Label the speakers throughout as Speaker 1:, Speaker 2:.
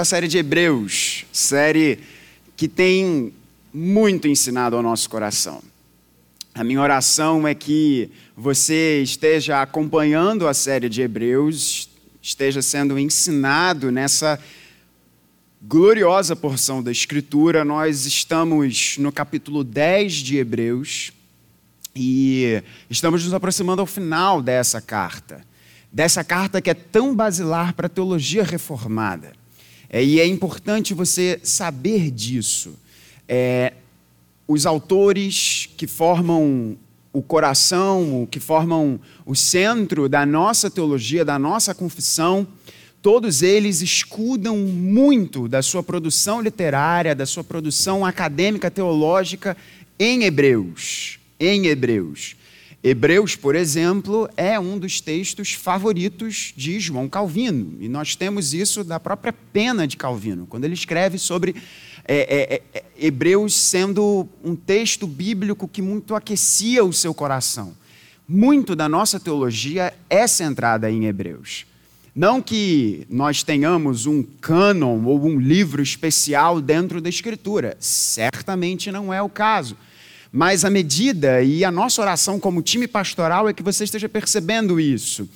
Speaker 1: a série de Hebreus, série que tem muito ensinado ao nosso coração. A minha oração é que você esteja acompanhando a série de Hebreus, esteja sendo ensinado nessa gloriosa porção da Escritura. Nós estamos no capítulo 10 de Hebreus e estamos nos aproximando ao final dessa carta. Dessa carta que é tão basilar para a teologia reformada. É, e é importante você saber disso. É, os autores que formam o coração, que formam o centro da nossa teologia, da nossa confissão, todos eles escudam muito da sua produção literária, da sua produção acadêmica teológica em Hebreus. Em Hebreus. Hebreus, por exemplo, é um dos textos favoritos de João Calvino. E nós temos isso da própria pena de Calvino, quando ele escreve sobre é, é, é, Hebreus sendo um texto bíblico que muito aquecia o seu coração. Muito da nossa teologia é centrada em Hebreus. Não que nós tenhamos um cânon ou um livro especial dentro da Escritura, certamente não é o caso. Mas a medida e a nossa oração como time pastoral é que você esteja percebendo isso.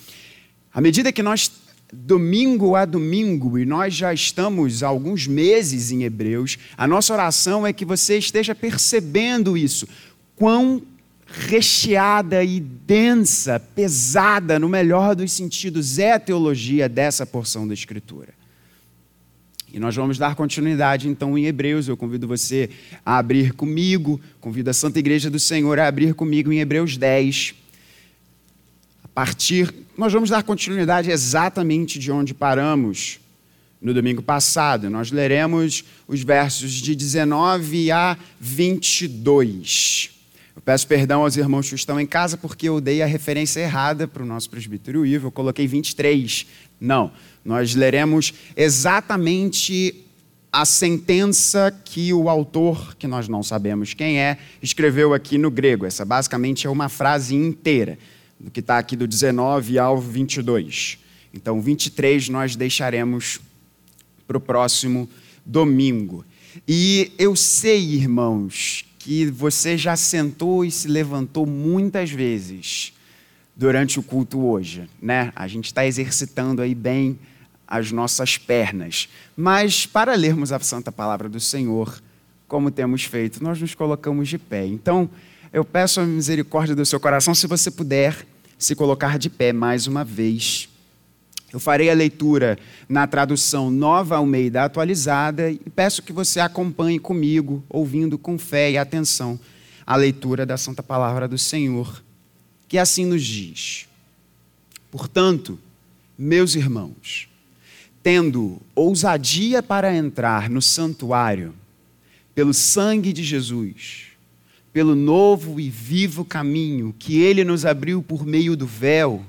Speaker 1: À medida que nós, domingo a domingo, e nós já estamos há alguns meses em Hebreus, a nossa oração é que você esteja percebendo isso. Quão recheada e densa, pesada, no melhor dos sentidos, é a teologia dessa porção da Escritura. E nós vamos dar continuidade então em Hebreus. Eu convido você a abrir comigo, convido a Santa Igreja do Senhor a abrir comigo em Hebreus 10. A partir, nós vamos dar continuidade exatamente de onde paramos no domingo passado. Nós leremos os versos de 19 a 22. Eu peço perdão aos irmãos que estão em casa porque eu dei a referência errada para o nosso presbítero Ivo. Eu coloquei 23. Não, nós leremos exatamente a sentença que o autor, que nós não sabemos quem é, escreveu aqui no grego. Essa basicamente é uma frase inteira, do que está aqui do 19 ao 22. Então, 23 nós deixaremos para o próximo domingo. E eu sei, irmãos, que você já sentou e se levantou muitas vezes durante o culto hoje, né? A gente está exercitando aí bem as nossas pernas. Mas para lermos a santa palavra do Senhor, como temos feito, nós nos colocamos de pé. Então, eu peço a misericórdia do seu coração, se você puder se colocar de pé mais uma vez. Eu farei a leitura na tradução Nova Almeida atualizada e peço que você acompanhe comigo, ouvindo com fé e atenção a leitura da Santa Palavra do Senhor, que assim nos diz: Portanto, meus irmãos, tendo ousadia para entrar no santuário, pelo sangue de Jesus, pelo novo e vivo caminho que ele nos abriu por meio do véu,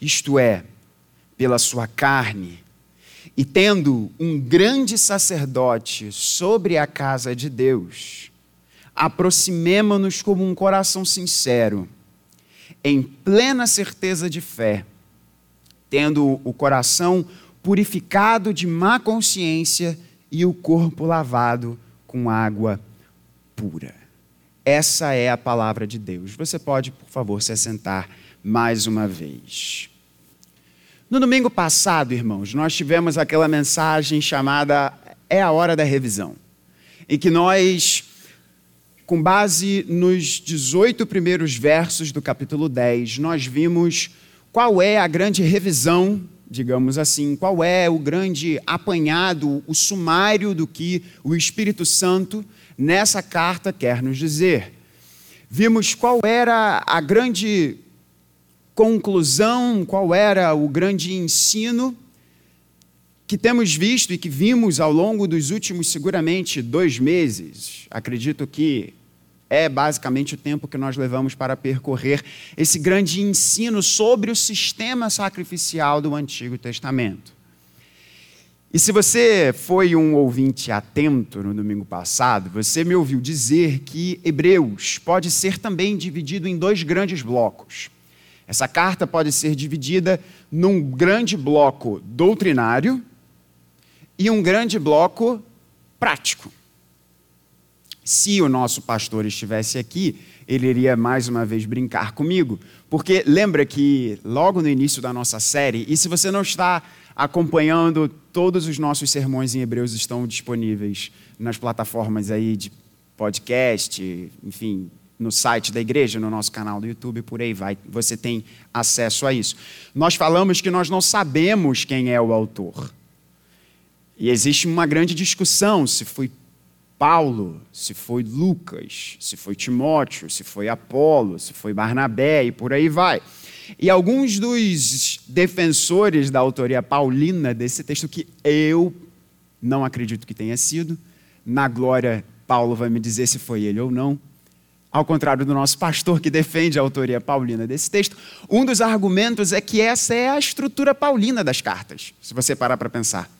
Speaker 1: isto é, pela sua carne, e tendo um grande sacerdote sobre a casa de Deus, aproximemo-nos como um coração sincero, em plena certeza de fé, tendo o coração purificado de má consciência e o corpo lavado com água pura. Essa é a palavra de Deus. Você pode, por favor, se assentar mais uma vez. No domingo passado, irmãos, nós tivemos aquela mensagem chamada É a Hora da Revisão, em que nós, com base nos 18 primeiros versos do capítulo 10, nós vimos qual é a grande revisão digamos assim, qual é o grande apanhado, o sumário do que o Espírito Santo nessa carta quer nos dizer. Vimos qual era a grande conclusão, qual era o grande ensino que temos visto e que vimos ao longo dos últimos, seguramente, dois meses. Acredito que é basicamente o tempo que nós levamos para percorrer esse grande ensino sobre o sistema sacrificial do Antigo Testamento. E se você foi um ouvinte atento no domingo passado, você me ouviu dizer que Hebreus pode ser também dividido em dois grandes blocos. Essa carta pode ser dividida num grande bloco doutrinário e um grande bloco prático. Se o nosso pastor estivesse aqui, ele iria mais uma vez brincar comigo, porque lembra que logo no início da nossa série, e se você não está acompanhando, todos os nossos sermões em Hebreus estão disponíveis nas plataformas aí de podcast, enfim, no site da igreja, no nosso canal do YouTube, por aí vai. Você tem acesso a isso. Nós falamos que nós não sabemos quem é o autor. E existe uma grande discussão se foi Paulo, se foi Lucas, se foi Timóteo, se foi Apolo, se foi Barnabé e por aí vai. E alguns dos defensores da autoria paulina desse texto, que eu não acredito que tenha sido, na glória, Paulo vai me dizer se foi ele ou não. Ao contrário do nosso pastor que defende a autoria paulina desse texto, um dos argumentos é que essa é a estrutura paulina das cartas, se você parar para pensar.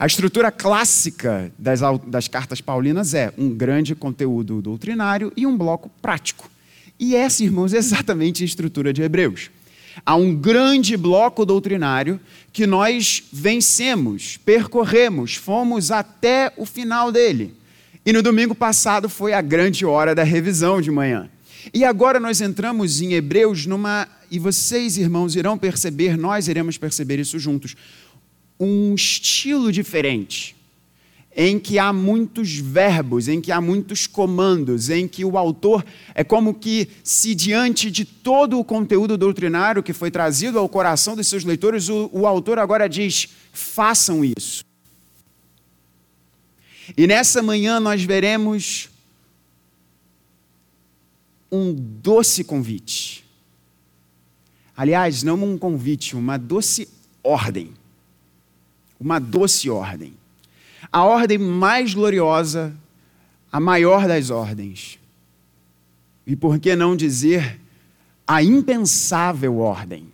Speaker 1: A estrutura clássica das, das cartas paulinas é um grande conteúdo doutrinário e um bloco prático. E essa, irmãos, é exatamente a estrutura de Hebreus. Há um grande bloco doutrinário que nós vencemos, percorremos, fomos até o final dele. E no domingo passado foi a grande hora da revisão de manhã. E agora nós entramos em Hebreus numa. E vocês, irmãos, irão perceber, nós iremos perceber isso juntos um estilo diferente, em que há muitos verbos, em que há muitos comandos, em que o autor é como que se diante de todo o conteúdo doutrinário que foi trazido ao coração dos seus leitores, o, o autor agora diz: façam isso. E nessa manhã nós veremos um doce convite. Aliás, não um convite, uma doce ordem uma doce ordem. A ordem mais gloriosa, a maior das ordens. E por que não dizer a impensável ordem?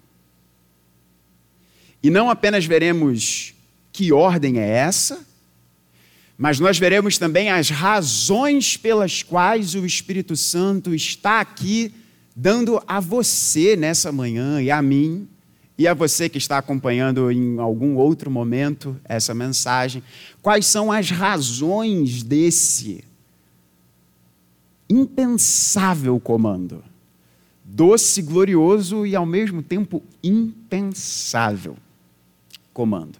Speaker 1: E não apenas veremos que ordem é essa, mas nós veremos também as razões pelas quais o Espírito Santo está aqui dando a você nessa manhã e a mim e a você que está acompanhando em algum outro momento essa mensagem, quais são as razões desse impensável comando? Doce, glorioso e ao mesmo tempo impensável comando.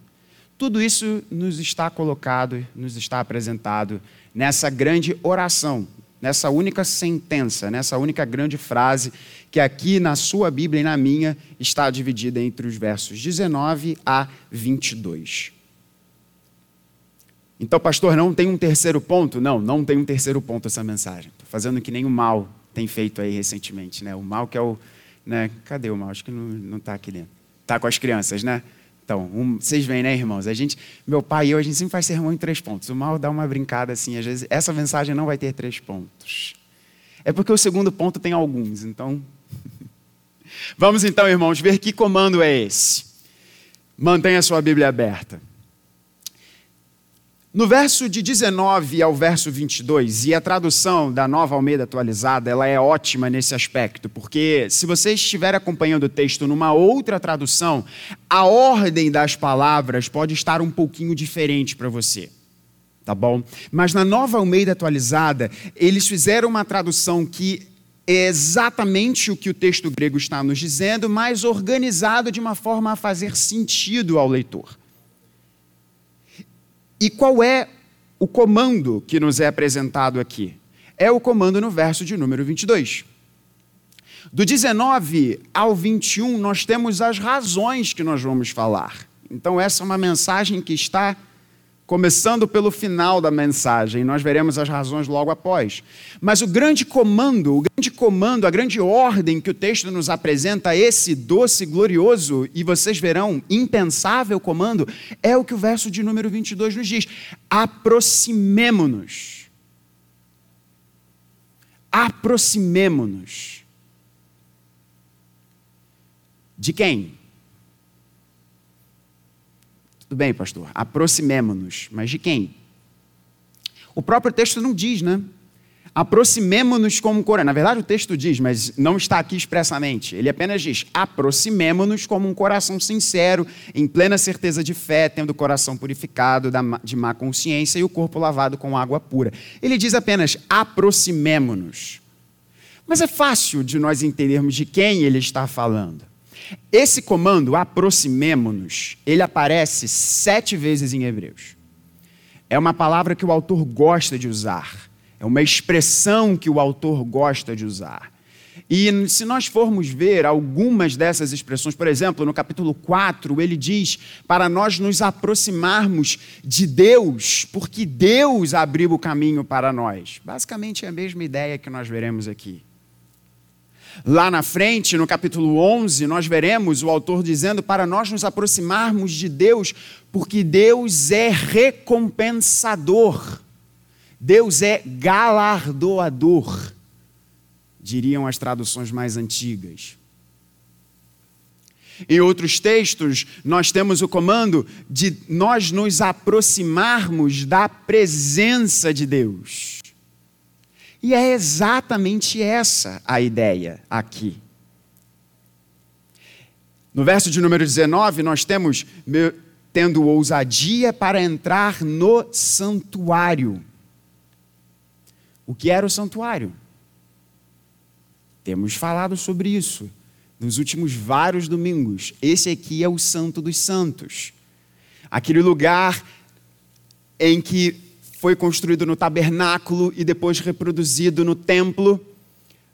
Speaker 1: Tudo isso nos está colocado, nos está apresentado nessa grande oração nessa única sentença, nessa única grande frase, que aqui na sua Bíblia e na minha está dividida entre os versos 19 a 22. Então, pastor, não tem um terceiro ponto? Não, não tem um terceiro ponto essa mensagem. Estou fazendo que nem o mal tem feito aí recentemente, né? O mal que é o. Né? Cadê o mal? Acho que não está aqui dentro. Está com as crianças, né? Então, um, vocês veem, né, irmãos? A gente, meu pai e eu, a gente sempre faz sermão em três pontos. O mal dá uma brincada assim, às vezes, essa mensagem não vai ter três pontos. É porque o segundo ponto tem alguns, então. Vamos então, irmãos, ver que comando é esse. Mantenha a sua Bíblia aberta. No verso de 19 ao verso 22, e a tradução da Nova Almeida atualizada, ela é ótima nesse aspecto, porque se você estiver acompanhando o texto numa outra tradução, a ordem das palavras pode estar um pouquinho diferente para você. Tá bom? Mas na Nova Almeida atualizada, eles fizeram uma tradução que é exatamente o que o texto grego está nos dizendo, mas organizado de uma forma a fazer sentido ao leitor. E qual é o comando que nos é apresentado aqui? É o comando no verso de número 22. Do 19 ao 21, nós temos as razões que nós vamos falar. Então, essa é uma mensagem que está começando pelo final da mensagem, nós veremos as razões logo após. Mas o grande comando, o grande comando, a grande ordem que o texto nos apresenta, esse doce, glorioso e vocês verão, impensável comando, é o que o verso de número 22 nos diz: aproximemo-nos. Aproximemo-nos. De quem? Tudo bem, pastor, aproximemo-nos. Mas de quem? O próprio texto não diz, né? aproximemo-nos como um coração. Na verdade, o texto diz, mas não está aqui expressamente. Ele apenas diz: aproximemo-nos como um coração sincero, em plena certeza de fé, tendo o coração purificado de má consciência e o corpo lavado com água pura. Ele diz apenas: aproximemo-nos. Mas é fácil de nós entendermos de quem ele está falando. Esse comando, aproximemo-nos, ele aparece sete vezes em Hebreus. É uma palavra que o autor gosta de usar. É uma expressão que o autor gosta de usar. E se nós formos ver algumas dessas expressões, por exemplo, no capítulo 4, ele diz para nós nos aproximarmos de Deus, porque Deus abriu o caminho para nós. Basicamente é a mesma ideia que nós veremos aqui. Lá na frente, no capítulo 11, nós veremos o autor dizendo para nós nos aproximarmos de Deus, porque Deus é recompensador, Deus é galardoador, diriam as traduções mais antigas. Em outros textos, nós temos o comando de nós nos aproximarmos da presença de Deus. E é exatamente essa a ideia aqui. No verso de número 19, nós temos tendo ousadia para entrar no santuário. O que era o santuário? Temos falado sobre isso nos últimos vários domingos. Esse aqui é o Santo dos Santos. Aquele lugar em que foi construído no tabernáculo e depois reproduzido no templo.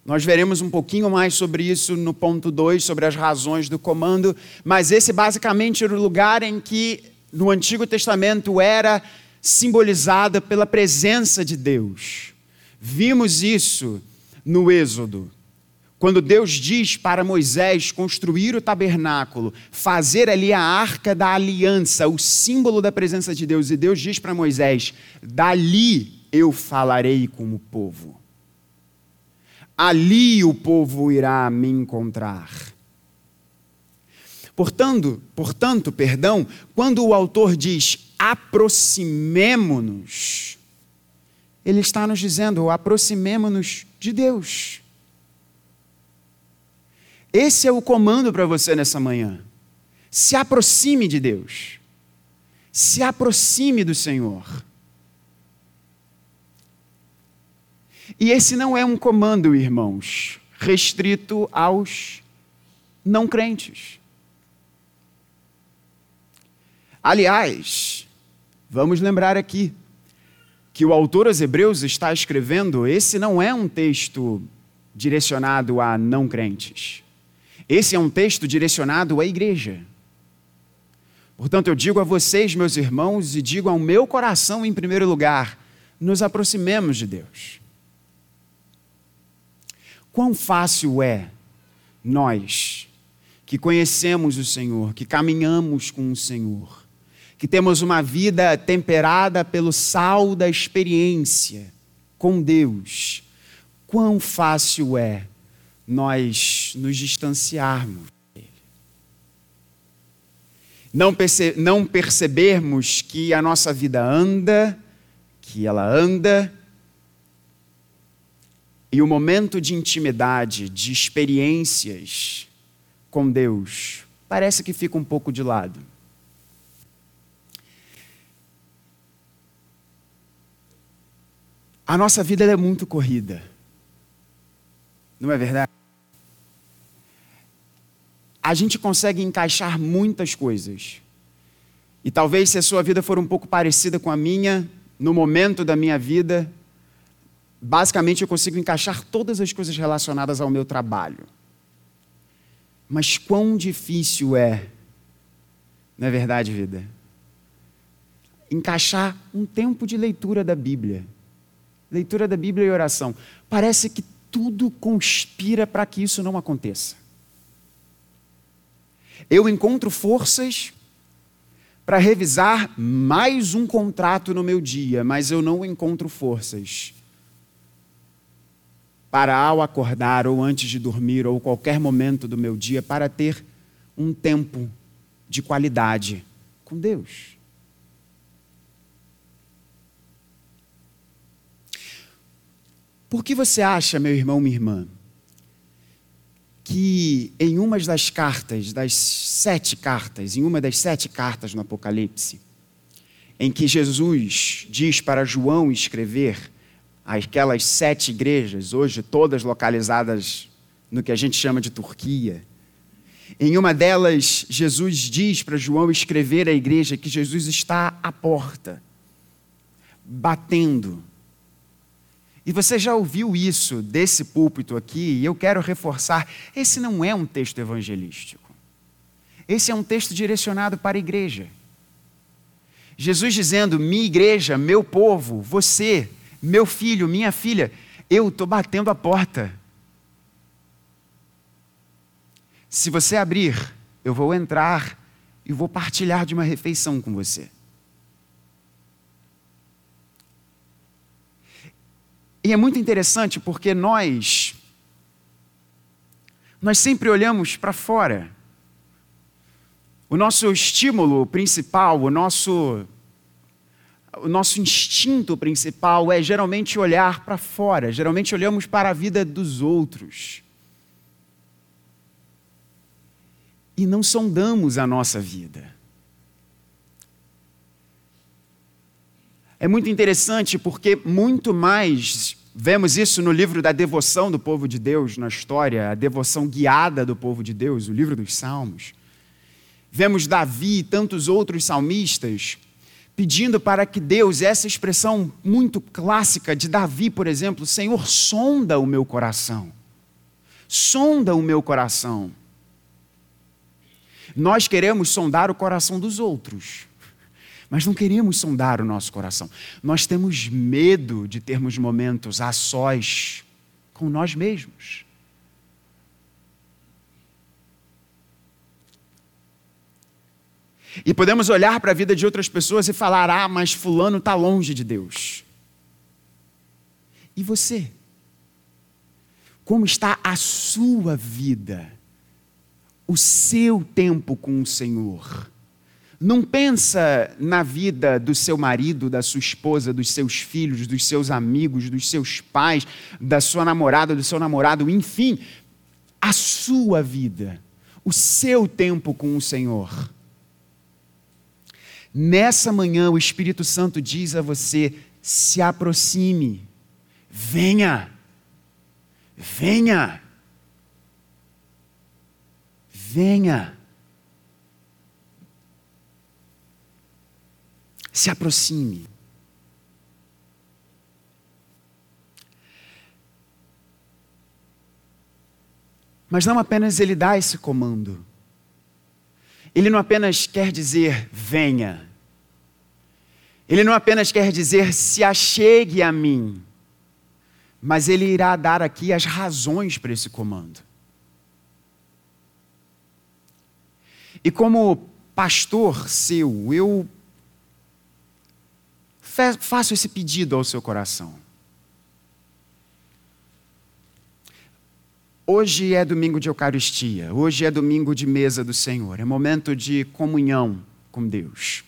Speaker 1: Nós veremos um pouquinho mais sobre isso no ponto 2, sobre as razões do comando, mas esse basicamente era o lugar em que no Antigo Testamento era simbolizada pela presença de Deus. Vimos isso no Êxodo. Quando Deus diz para Moisés construir o tabernáculo, fazer ali a arca da aliança, o símbolo da presença de Deus, e Deus diz para Moisés: dali eu falarei com o povo. Ali o povo irá me encontrar. Portanto, portanto, perdão, quando o autor diz aproximemo-nos, ele está nos dizendo aproximemo-nos de Deus. Esse é o comando para você nessa manhã. Se aproxime de Deus. Se aproxime do Senhor. E esse não é um comando, irmãos, restrito aos não crentes. Aliás, vamos lembrar aqui que o autor aos Hebreus está escrevendo, esse não é um texto direcionado a não crentes. Esse é um texto direcionado à igreja. Portanto, eu digo a vocês, meus irmãos, e digo ao meu coração em primeiro lugar: nos aproximemos de Deus. Quão fácil é nós, que conhecemos o Senhor, que caminhamos com o Senhor, que temos uma vida temperada pelo sal da experiência com Deus, quão fácil é nós nos distanciarmos dele. Não, perce não percebermos que a nossa vida anda, que ela anda, e o momento de intimidade, de experiências com Deus, parece que fica um pouco de lado. A nossa vida é muito corrida. Não é verdade? A gente consegue encaixar muitas coisas. E talvez se a sua vida for um pouco parecida com a minha, no momento da minha vida, basicamente eu consigo encaixar todas as coisas relacionadas ao meu trabalho. Mas quão difícil é, não é verdade, vida? Encaixar um tempo de leitura da Bíblia. Leitura da Bíblia e oração. Parece que tudo conspira para que isso não aconteça. Eu encontro forças para revisar mais um contrato no meu dia, mas eu não encontro forças para, ao acordar ou antes de dormir ou qualquer momento do meu dia, para ter um tempo de qualidade com Deus. Por que você acha, meu irmão, minha irmã, que em uma das cartas, das sete cartas, em uma das sete cartas no Apocalipse, em que Jesus diz para João escrever aquelas sete igrejas, hoje todas localizadas no que a gente chama de Turquia. Em uma delas, Jesus diz para João escrever à igreja que Jesus está à porta, batendo. E você já ouviu isso desse púlpito aqui, e eu quero reforçar: esse não é um texto evangelístico. Esse é um texto direcionado para a igreja. Jesus dizendo: minha igreja, meu povo, você, meu filho, minha filha, eu estou batendo a porta. Se você abrir, eu vou entrar e vou partilhar de uma refeição com você. E é muito interessante porque nós nós sempre olhamos para fora. O nosso estímulo principal, o nosso, o nosso instinto principal é geralmente olhar para fora, geralmente olhamos para a vida dos outros. E não sondamos a nossa vida. É muito interessante porque muito mais vemos isso no livro da devoção do povo de Deus, na história, a devoção guiada do povo de Deus, o livro dos Salmos. Vemos Davi e tantos outros salmistas pedindo para que Deus, essa expressão muito clássica de Davi, por exemplo, Senhor, sonda o meu coração. Sonda o meu coração. Nós queremos sondar o coração dos outros, mas não queremos sondar o nosso coração. Nós temos medo de termos momentos a sós com nós mesmos. E podemos olhar para a vida de outras pessoas e falar: ah, mas Fulano está longe de Deus. E você? Como está a sua vida? O seu tempo com o Senhor? Não pensa na vida do seu marido, da sua esposa, dos seus filhos, dos seus amigos, dos seus pais, da sua namorada, do seu namorado, enfim, a sua vida, o seu tempo com o Senhor. Nessa manhã, o Espírito Santo diz a você: se aproxime, venha, venha, venha. Se aproxime. Mas não apenas ele dá esse comando. Ele não apenas quer dizer venha. Ele não apenas quer dizer se achegue a mim. Mas ele irá dar aqui as razões para esse comando. E como pastor seu, eu faço esse pedido ao seu coração. Hoje é domingo de Eucaristia, hoje é domingo de mesa do Senhor, é momento de comunhão com Deus.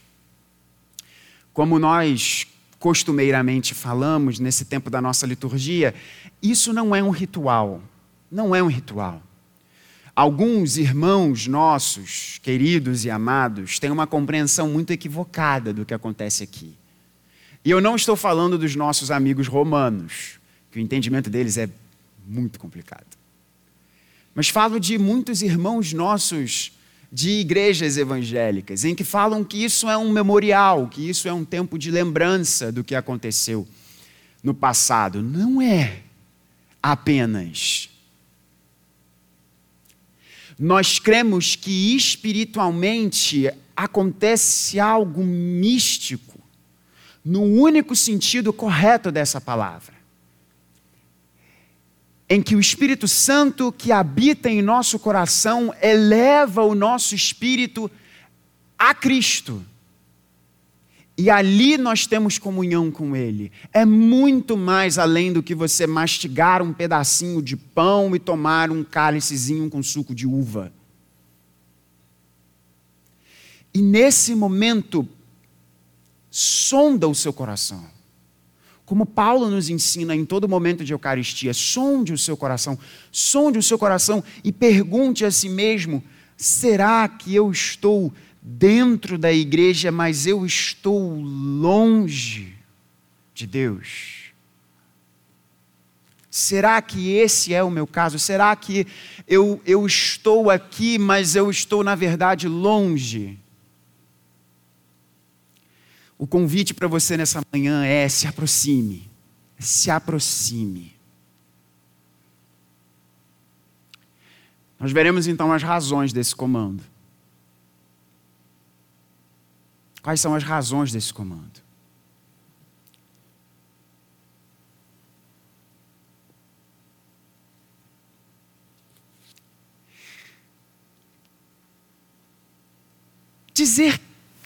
Speaker 1: Como nós costumeiramente falamos nesse tempo da nossa liturgia, isso não é um ritual, não é um ritual. Alguns irmãos nossos, queridos e amados, têm uma compreensão muito equivocada do que acontece aqui. E eu não estou falando dos nossos amigos romanos, que o entendimento deles é muito complicado. Mas falo de muitos irmãos nossos de igrejas evangélicas, em que falam que isso é um memorial, que isso é um tempo de lembrança do que aconteceu no passado. Não é apenas. Nós cremos que espiritualmente acontece algo místico, no único sentido correto dessa palavra em que o Espírito Santo que habita em nosso coração eleva o nosso espírito a Cristo. E ali nós temos comunhão com Ele. É muito mais além do que você mastigar um pedacinho de pão e tomar um cálicezinho com suco de uva. E nesse momento, sonda o seu coração. Como Paulo nos ensina em todo momento de Eucaristia, sonde o seu coração, sonde o seu coração e pergunte a si mesmo: será que eu estou dentro da igreja, mas eu estou longe de Deus? Será que esse é o meu caso? Será que eu, eu estou aqui, mas eu estou, na verdade, longe? O convite para você nessa manhã é: se aproxime, se aproxime. Nós veremos então as razões desse comando. Quais são as razões desse comando? Dizer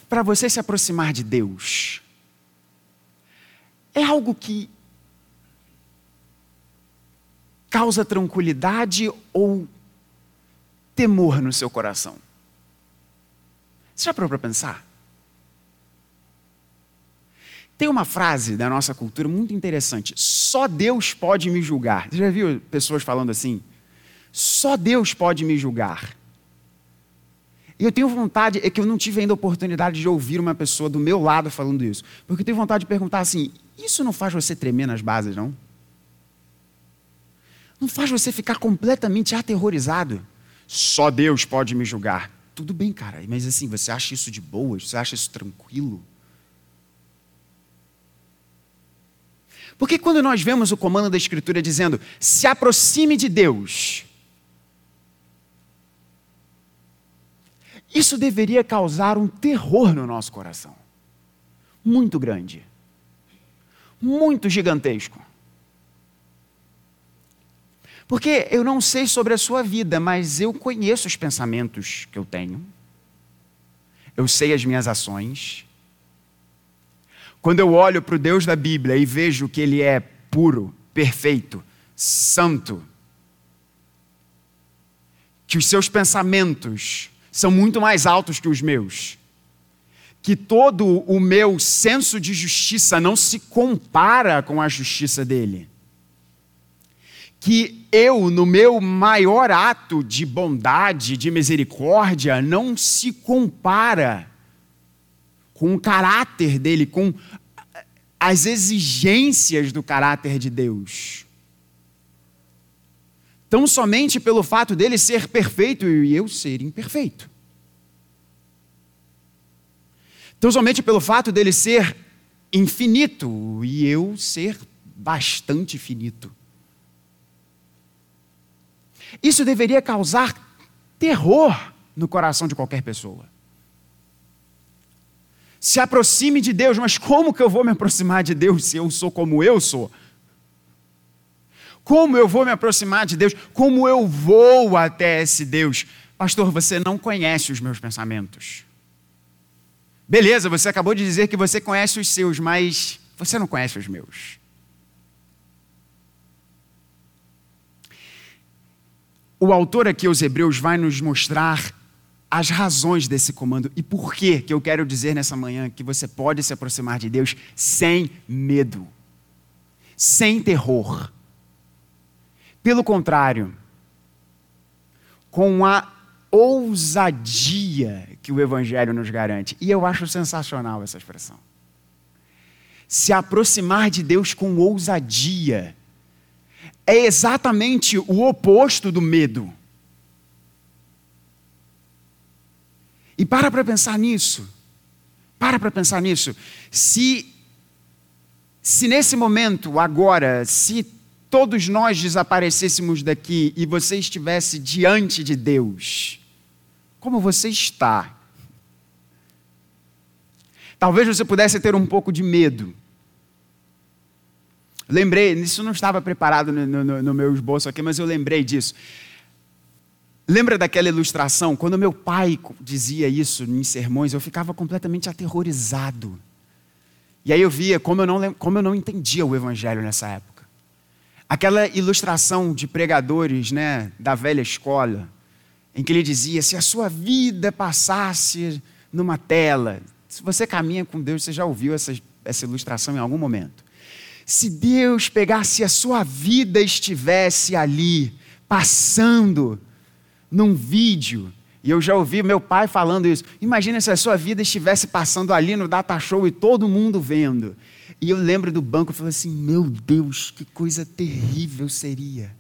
Speaker 1: para você se aproximar de Deus é algo que causa tranquilidade ou temor no seu coração? Você já parou para pensar? Tem uma frase da nossa cultura muito interessante: só Deus pode me julgar. Você já viu pessoas falando assim? Só Deus pode me julgar. E eu tenho vontade, é que eu não tive ainda a oportunidade de ouvir uma pessoa do meu lado falando isso. Porque eu tenho vontade de perguntar assim: isso não faz você tremer nas bases, não? Não faz você ficar completamente aterrorizado? Só Deus pode me julgar. Tudo bem, cara, mas assim, você acha isso de boas? Você acha isso tranquilo? Porque quando nós vemos o comando da Escritura dizendo: se aproxime de Deus, Isso deveria causar um terror no nosso coração. Muito grande. Muito gigantesco. Porque eu não sei sobre a sua vida, mas eu conheço os pensamentos que eu tenho. Eu sei as minhas ações. Quando eu olho para o Deus da Bíblia e vejo que Ele é puro, perfeito, santo, que os seus pensamentos são muito mais altos que os meus. Que todo o meu senso de justiça não se compara com a justiça dele. Que eu, no meu maior ato de bondade, de misericórdia, não se compara com o caráter dele, com as exigências do caráter de Deus. Tão somente pelo fato dele ser perfeito e eu ser imperfeito. Tão somente pelo fato dele ser infinito e eu ser bastante finito. Isso deveria causar terror no coração de qualquer pessoa. Se aproxime de Deus, mas como que eu vou me aproximar de Deus se eu sou como eu sou? Como eu vou me aproximar de Deus? Como eu vou até esse Deus? Pastor, você não conhece os meus pensamentos. Beleza, você acabou de dizer que você conhece os seus, mas você não conhece os meus. O autor aqui, os Hebreus, vai nos mostrar as razões desse comando e por que que eu quero dizer nessa manhã que você pode se aproximar de Deus sem medo, sem terror pelo contrário, com a ousadia que o Evangelho nos garante. E eu acho sensacional essa expressão. Se aproximar de Deus com ousadia é exatamente o oposto do medo. E para para pensar nisso. Para para pensar nisso. Se, se nesse momento, agora, se todos nós desaparecêssemos daqui e você estivesse diante de Deus, como você está? Talvez você pudesse ter um pouco de medo. Lembrei, isso não estava preparado no, no, no meu esboço aqui, mas eu lembrei disso. Lembra daquela ilustração? Quando meu pai dizia isso em sermões, eu ficava completamente aterrorizado. E aí eu via como eu não, como eu não entendia o evangelho nessa época. Aquela ilustração de pregadores né, da velha escola, em que ele dizia: se a sua vida passasse numa tela, se você caminha com Deus, você já ouviu essa, essa ilustração em algum momento. Se Deus pegasse a sua vida estivesse ali, passando num vídeo, e eu já ouvi meu pai falando isso. Imagina se a sua vida estivesse passando ali no data show e todo mundo vendo. E eu lembro do banco e falei assim: meu Deus, que coisa terrível seria.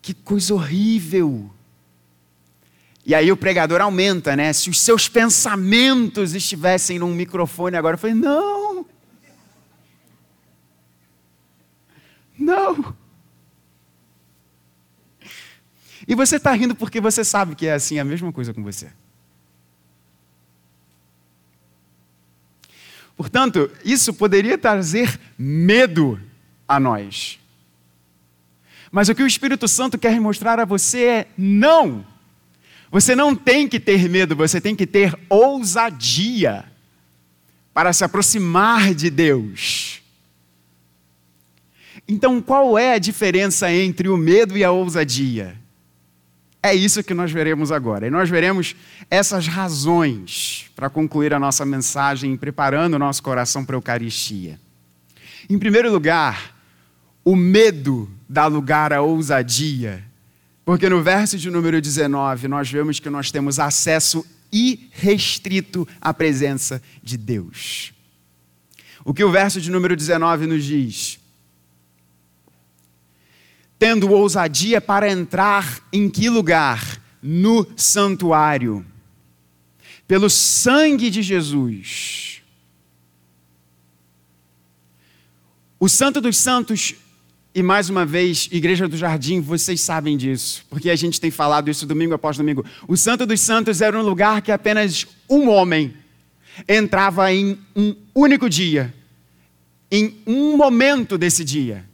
Speaker 1: Que coisa horrível. E aí o pregador aumenta, né? Se os seus pensamentos estivessem num microfone agora, eu falei: não. Não. E você está rindo porque você sabe que é assim a mesma coisa com você. Portanto, isso poderia trazer medo a nós. Mas o que o Espírito Santo quer mostrar a você é: não. Você não tem que ter medo, você tem que ter ousadia para se aproximar de Deus. Então, qual é a diferença entre o medo e a ousadia? É isso que nós veremos agora. E nós veremos essas razões para concluir a nossa mensagem, preparando o nosso coração para a Eucaristia. Em primeiro lugar, o medo dá lugar à ousadia, porque no verso de número 19 nós vemos que nós temos acesso irrestrito à presença de Deus. O que o verso de número 19 nos diz? Tendo ousadia para entrar em que lugar? No santuário. Pelo sangue de Jesus. O Santo dos Santos, e mais uma vez, Igreja do Jardim, vocês sabem disso, porque a gente tem falado isso domingo após domingo. O Santo dos Santos era um lugar que apenas um homem entrava em um único dia, em um momento desse dia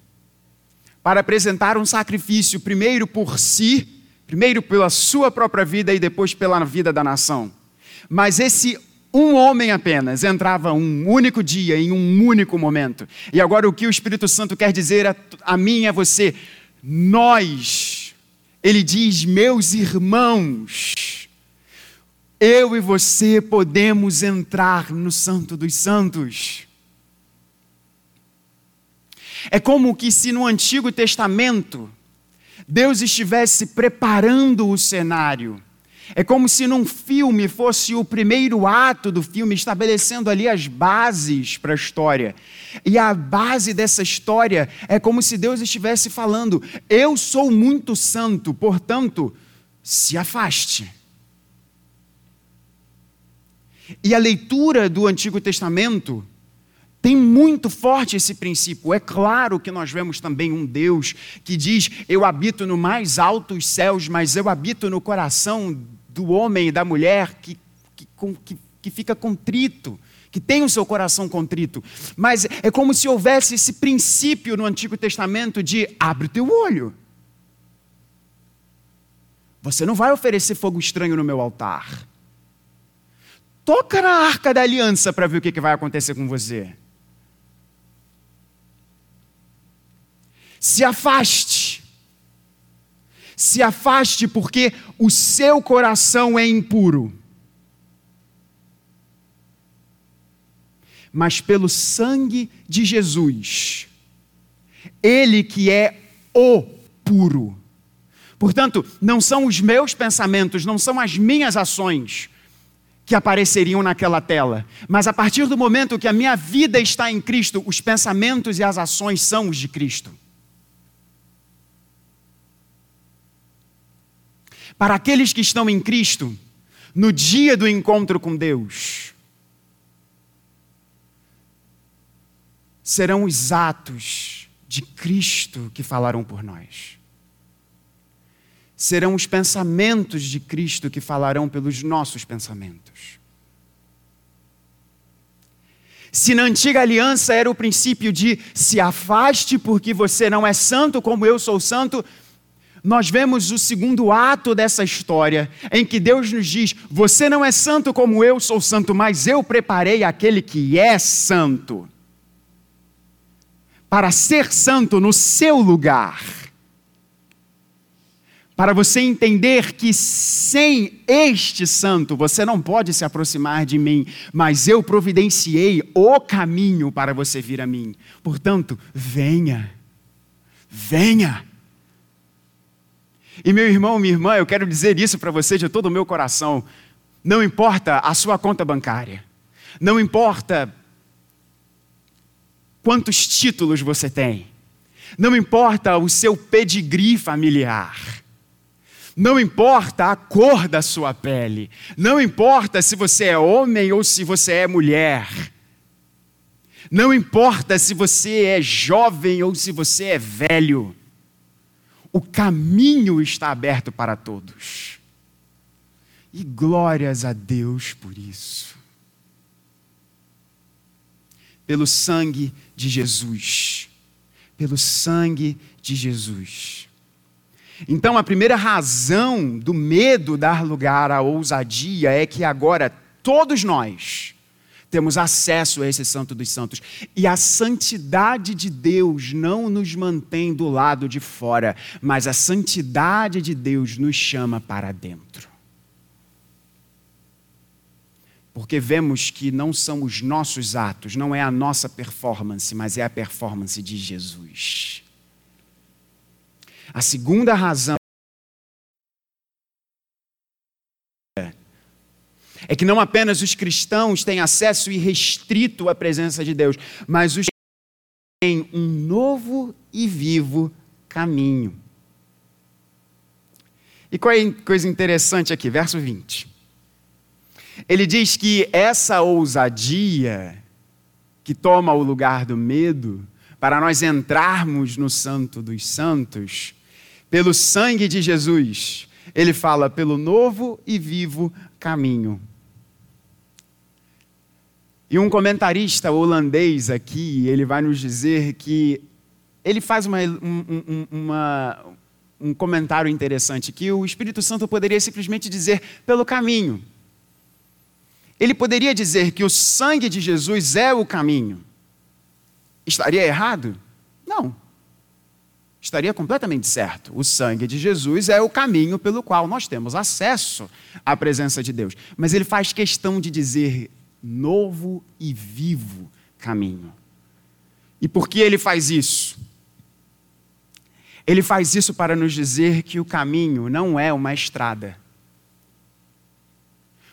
Speaker 1: para apresentar um sacrifício, primeiro por si, primeiro pela sua própria vida e depois pela vida da nação. Mas esse um homem apenas entrava um único dia, em um único momento. E agora o que o Espírito Santo quer dizer a, a mim e a você? Nós, ele diz, meus irmãos, eu e você podemos entrar no Santo dos Santos. É como que se no Antigo Testamento Deus estivesse preparando o cenário. É como se num filme fosse o primeiro ato do filme, estabelecendo ali as bases para a história. E a base dessa história é como se Deus estivesse falando: Eu sou muito santo, portanto, se afaste. E a leitura do Antigo Testamento tem muito forte esse princípio. É claro que nós vemos também um Deus que diz: Eu habito no mais altos céus, mas eu habito no coração do homem e da mulher que, que, que, que fica contrito, que tem o seu coração contrito. Mas é como se houvesse esse princípio no Antigo Testamento de: abre o teu olho. Você não vai oferecer fogo estranho no meu altar. Toca na arca da aliança para ver o que vai acontecer com você. Se afaste. Se afaste porque o seu coração é impuro. Mas pelo sangue de Jesus, Ele que é o puro. Portanto, não são os meus pensamentos, não são as minhas ações que apareceriam naquela tela, mas a partir do momento que a minha vida está em Cristo, os pensamentos e as ações são os de Cristo. Para aqueles que estão em Cristo, no dia do encontro com Deus, serão os atos de Cristo que falarão por nós. Serão os pensamentos de Cristo que falarão pelos nossos pensamentos. Se na antiga aliança era o princípio de se afaste porque você não é santo como eu sou santo, nós vemos o segundo ato dessa história, em que Deus nos diz: Você não é santo como eu sou santo, mas eu preparei aquele que é santo para ser santo no seu lugar, para você entender que sem este santo você não pode se aproximar de mim, mas eu providenciei o caminho para você vir a mim. Portanto, venha, venha. E meu irmão, minha irmã, eu quero dizer isso para você de todo o meu coração. Não importa a sua conta bancária, não importa quantos títulos você tem, não importa o seu pedigree familiar, não importa a cor da sua pele, não importa se você é homem ou se você é mulher, não importa se você é jovem ou se você é velho, o caminho está aberto para todos. E glórias a Deus por isso. Pelo sangue de Jesus. Pelo sangue de Jesus. Então, a primeira razão do medo dar lugar à ousadia é que agora todos nós temos acesso a esse Santo dos Santos. E a santidade de Deus não nos mantém do lado de fora, mas a santidade de Deus nos chama para dentro. Porque vemos que não são os nossos atos, não é a nossa performance, mas é a performance de Jesus. A segunda razão é que não apenas os cristãos têm acesso irrestrito à presença de Deus, mas os têm um novo e vivo caminho. E qual é a coisa interessante aqui? Verso 20. Ele diz que essa ousadia que toma o lugar do medo, para nós entrarmos no Santo dos Santos, pelo sangue de Jesus, ele fala pelo novo e vivo caminho. E um comentarista holandês aqui, ele vai nos dizer que ele faz uma, um, uma, um comentário interessante, que o Espírito Santo poderia simplesmente dizer pelo caminho. Ele poderia dizer que o sangue de Jesus é o caminho. Estaria errado? Não estaria completamente certo. O sangue de Jesus é o caminho pelo qual nós temos acesso à presença de Deus. Mas ele faz questão de dizer novo e vivo caminho. E por que ele faz isso? Ele faz isso para nos dizer que o caminho não é uma estrada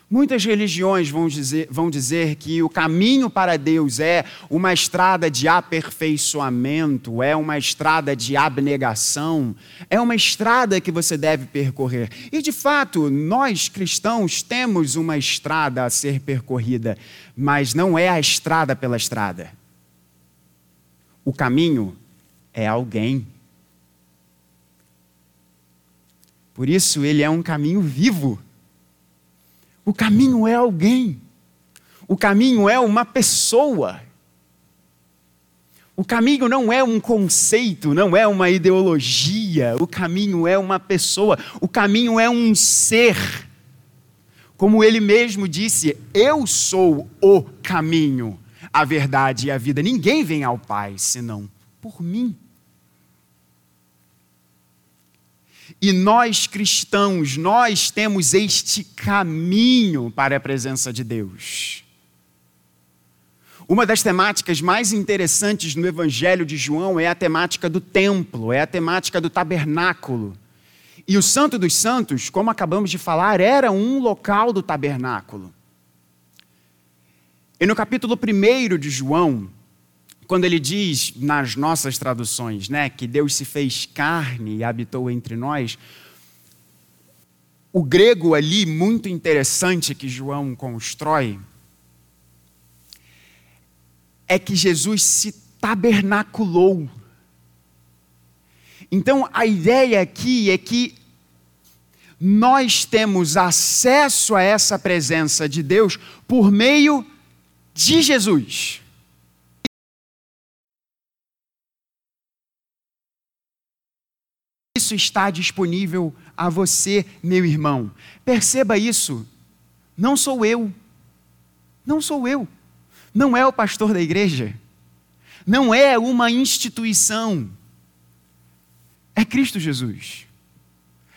Speaker 1: Muitas religiões vão dizer, vão dizer que o caminho para Deus é uma estrada de aperfeiçoamento, é uma estrada de abnegação, é uma estrada que você deve percorrer. E de fato, nós cristãos temos uma estrada a ser percorrida, mas não é a estrada pela estrada. O caminho é alguém. Por isso, ele é um caminho vivo. O caminho é alguém. O caminho é uma pessoa. O caminho não é um conceito, não é uma ideologia. O caminho é uma pessoa. O caminho é um ser. Como ele mesmo disse: Eu sou o caminho, a verdade e a vida. Ninguém vem ao Pai senão por mim. E nós cristãos, nós temos este caminho para a presença de Deus. Uma das temáticas mais interessantes no Evangelho de João é a temática do templo, é a temática do tabernáculo. E o Santo dos Santos, como acabamos de falar, era um local do tabernáculo. E no capítulo 1 de João, quando ele diz nas nossas traduções, né, que Deus se fez carne e habitou entre nós, o grego ali muito interessante que João constrói é que Jesus se tabernaculou. Então a ideia aqui é que nós temos acesso a essa presença de Deus por meio de Jesus. Isso está disponível a você, meu irmão. Perceba isso. Não sou eu. Não sou eu. Não é o pastor da igreja. Não é uma instituição. É Cristo Jesus.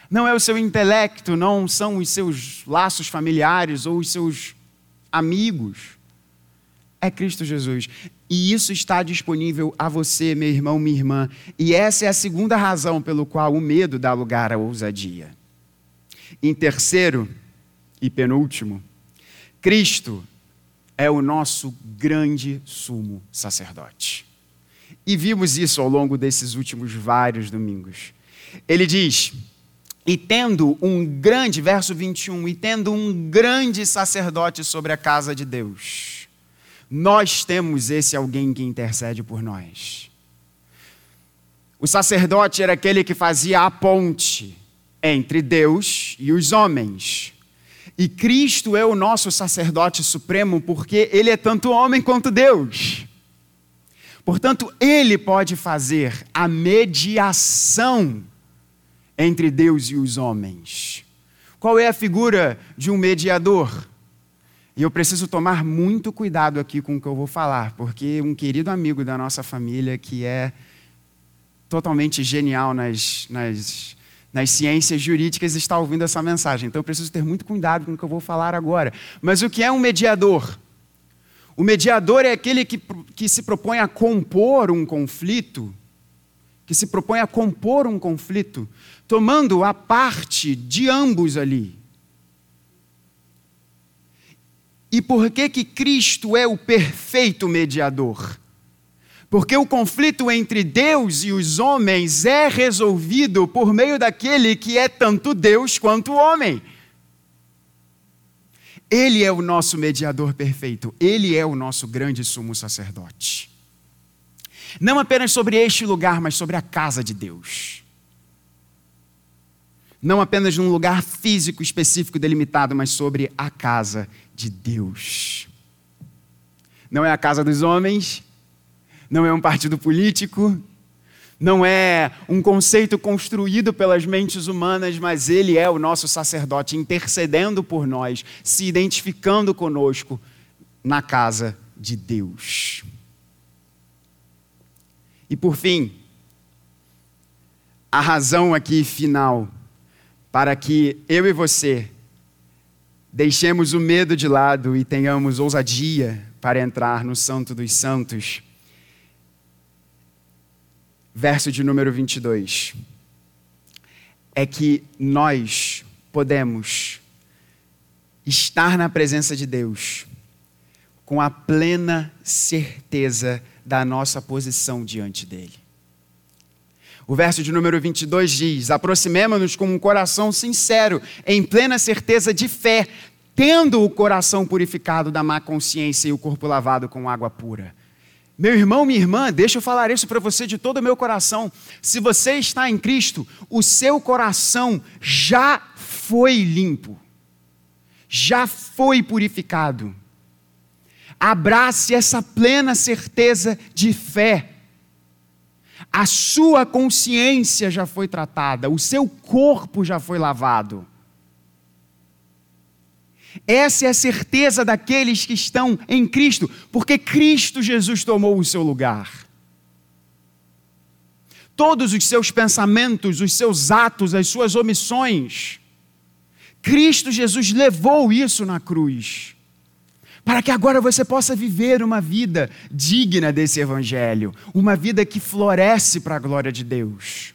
Speaker 1: não é o seu intelecto, não são os seus laços familiares ou os seus amigos. É Cristo Jesus. E isso está disponível a você, meu irmão, minha irmã. E essa é a segunda razão pelo qual o medo dá lugar à ousadia. Em terceiro e penúltimo, Cristo é o nosso grande sumo sacerdote. E vimos isso ao longo desses últimos vários domingos. Ele diz: e tendo um grande, verso 21, e tendo um grande sacerdote sobre a casa de Deus, nós temos esse alguém que intercede por nós. O sacerdote era aquele que fazia a ponte entre Deus e os homens. E Cristo é o nosso sacerdote supremo porque ele é tanto homem quanto Deus. Portanto, ele pode fazer a mediação entre Deus e os homens. Qual é a figura de um mediador? E eu preciso tomar muito cuidado aqui com o que eu vou falar, porque um querido amigo da nossa família, que é totalmente genial nas, nas, nas ciências jurídicas, está ouvindo essa mensagem. Então eu preciso ter muito cuidado com o que eu vou falar agora. Mas o que é um mediador? O mediador é aquele que, que se propõe a compor um conflito, que se propõe a compor um conflito, tomando a parte de ambos ali. E por que que Cristo é o perfeito mediador? Porque o conflito entre Deus e os homens é resolvido por meio daquele que é tanto Deus quanto homem. Ele é o nosso mediador perfeito, ele é o nosso grande sumo sacerdote. Não apenas sobre este lugar, mas sobre a casa de Deus não apenas num lugar físico específico delimitado, mas sobre a casa de Deus. Não é a casa dos homens, não é um partido político, não é um conceito construído pelas mentes humanas, mas ele é o nosso sacerdote intercedendo por nós, se identificando conosco na casa de Deus. E por fim, a razão aqui final para que eu e você deixemos o medo de lado e tenhamos ousadia para entrar no Santo dos Santos. Verso de número 22. É que nós podemos estar na presença de Deus com a plena certeza da nossa posição diante dele. O verso de número 22 diz: Aproximemo-nos com um coração sincero, em plena certeza de fé, tendo o coração purificado da má consciência e o corpo lavado com água pura. Meu irmão, minha irmã, deixa eu falar isso para você de todo o meu coração. Se você está em Cristo, o seu coração já foi limpo, já foi purificado. Abrace essa plena certeza de fé a sua consciência já foi tratada, o seu corpo já foi lavado. Essa é a certeza daqueles que estão em Cristo, porque Cristo Jesus tomou o seu lugar. Todos os seus pensamentos, os seus atos, as suas omissões, Cristo Jesus levou isso na cruz para que agora você possa viver uma vida digna desse Evangelho, uma vida que floresce para a glória de Deus.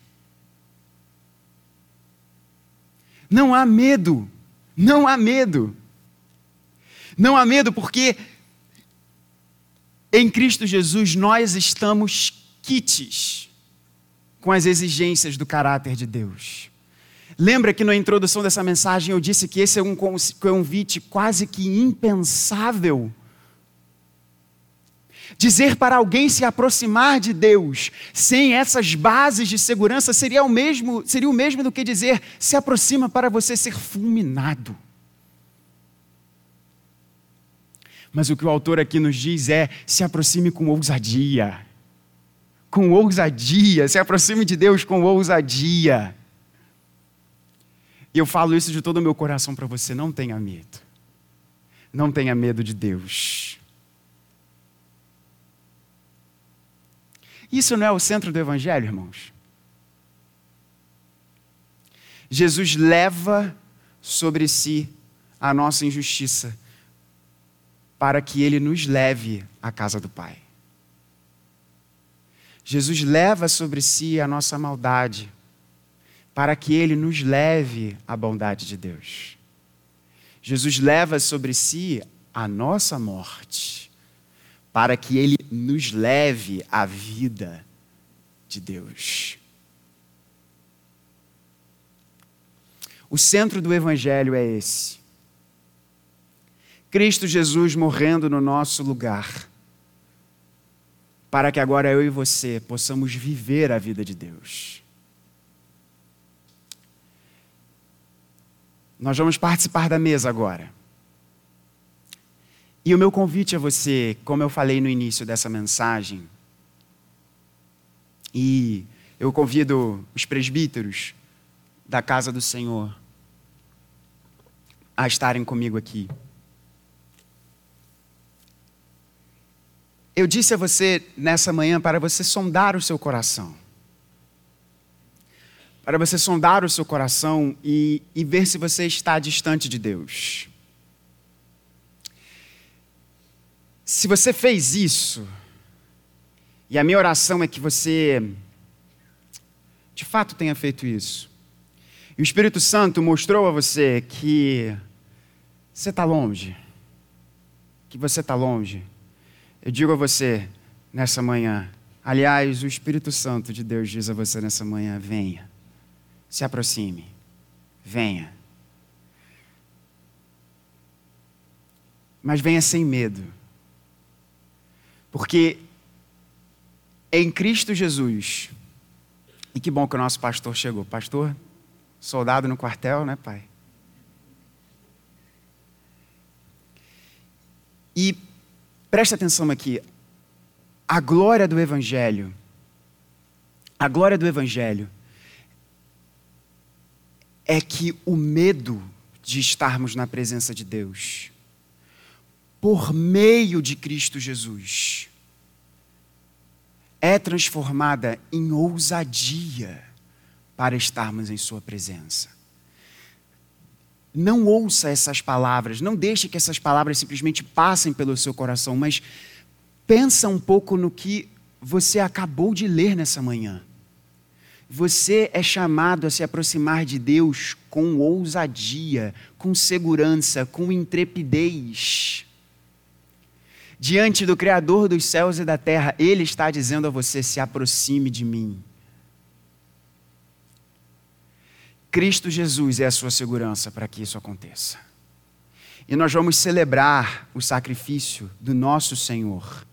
Speaker 1: Não há medo, não há medo. Não há medo porque em Cristo Jesus nós estamos quites com as exigências do caráter de Deus. Lembra que na introdução dessa mensagem eu disse que esse é um convite quase que impensável? Dizer para alguém se aproximar de Deus sem essas bases de segurança seria o mesmo, seria o mesmo do que dizer se aproxima para você ser fulminado. Mas o que o autor aqui nos diz é: se aproxime com ousadia. Com ousadia, se aproxime de Deus com ousadia. E eu falo isso de todo o meu coração para você: não tenha medo. Não tenha medo de Deus. Isso não é o centro do Evangelho, irmãos? Jesus leva sobre si a nossa injustiça para que ele nos leve à casa do Pai. Jesus leva sobre si a nossa maldade para que ele nos leve à bondade de Deus. Jesus leva sobre si a nossa morte para que ele nos leve à vida de Deus. O centro do Evangelho é esse. Cristo Jesus morrendo no nosso lugar, para que agora eu e você possamos viver a vida de Deus. Nós vamos participar da mesa agora. E o meu convite a você, como eu falei no início dessa mensagem, e eu convido os presbíteros da casa do Senhor a estarem comigo aqui. Eu disse a você nessa manhã para você sondar o seu coração. Para você sondar o seu coração e, e ver se você está distante de Deus. Se você fez isso, e a minha oração é que você, de fato, tenha feito isso, e o Espírito Santo mostrou a você que você está longe, que você está longe. Eu digo a você nessa manhã, aliás, o Espírito Santo de Deus diz a você nessa manhã: venha, se aproxime, venha. Mas venha sem medo, porque em Cristo Jesus, e que bom que o nosso pastor chegou, pastor, soldado no quartel, né, pai? E preste atenção aqui. A glória do Evangelho, a glória do Evangelho é que o medo de estarmos na presença de Deus, por meio de Cristo Jesus, é transformada em ousadia para estarmos em Sua presença. Não ouça essas palavras, não deixe que essas palavras simplesmente passem pelo seu coração, mas pensa um pouco no que você acabou de ler nessa manhã. Você é chamado a se aproximar de Deus com ousadia, com segurança, com intrepidez. Diante do Criador dos céus e da terra, Ele está dizendo a você: se aproxime de mim. Cristo Jesus é a sua segurança para que isso aconteça. E nós vamos celebrar o sacrifício do nosso Senhor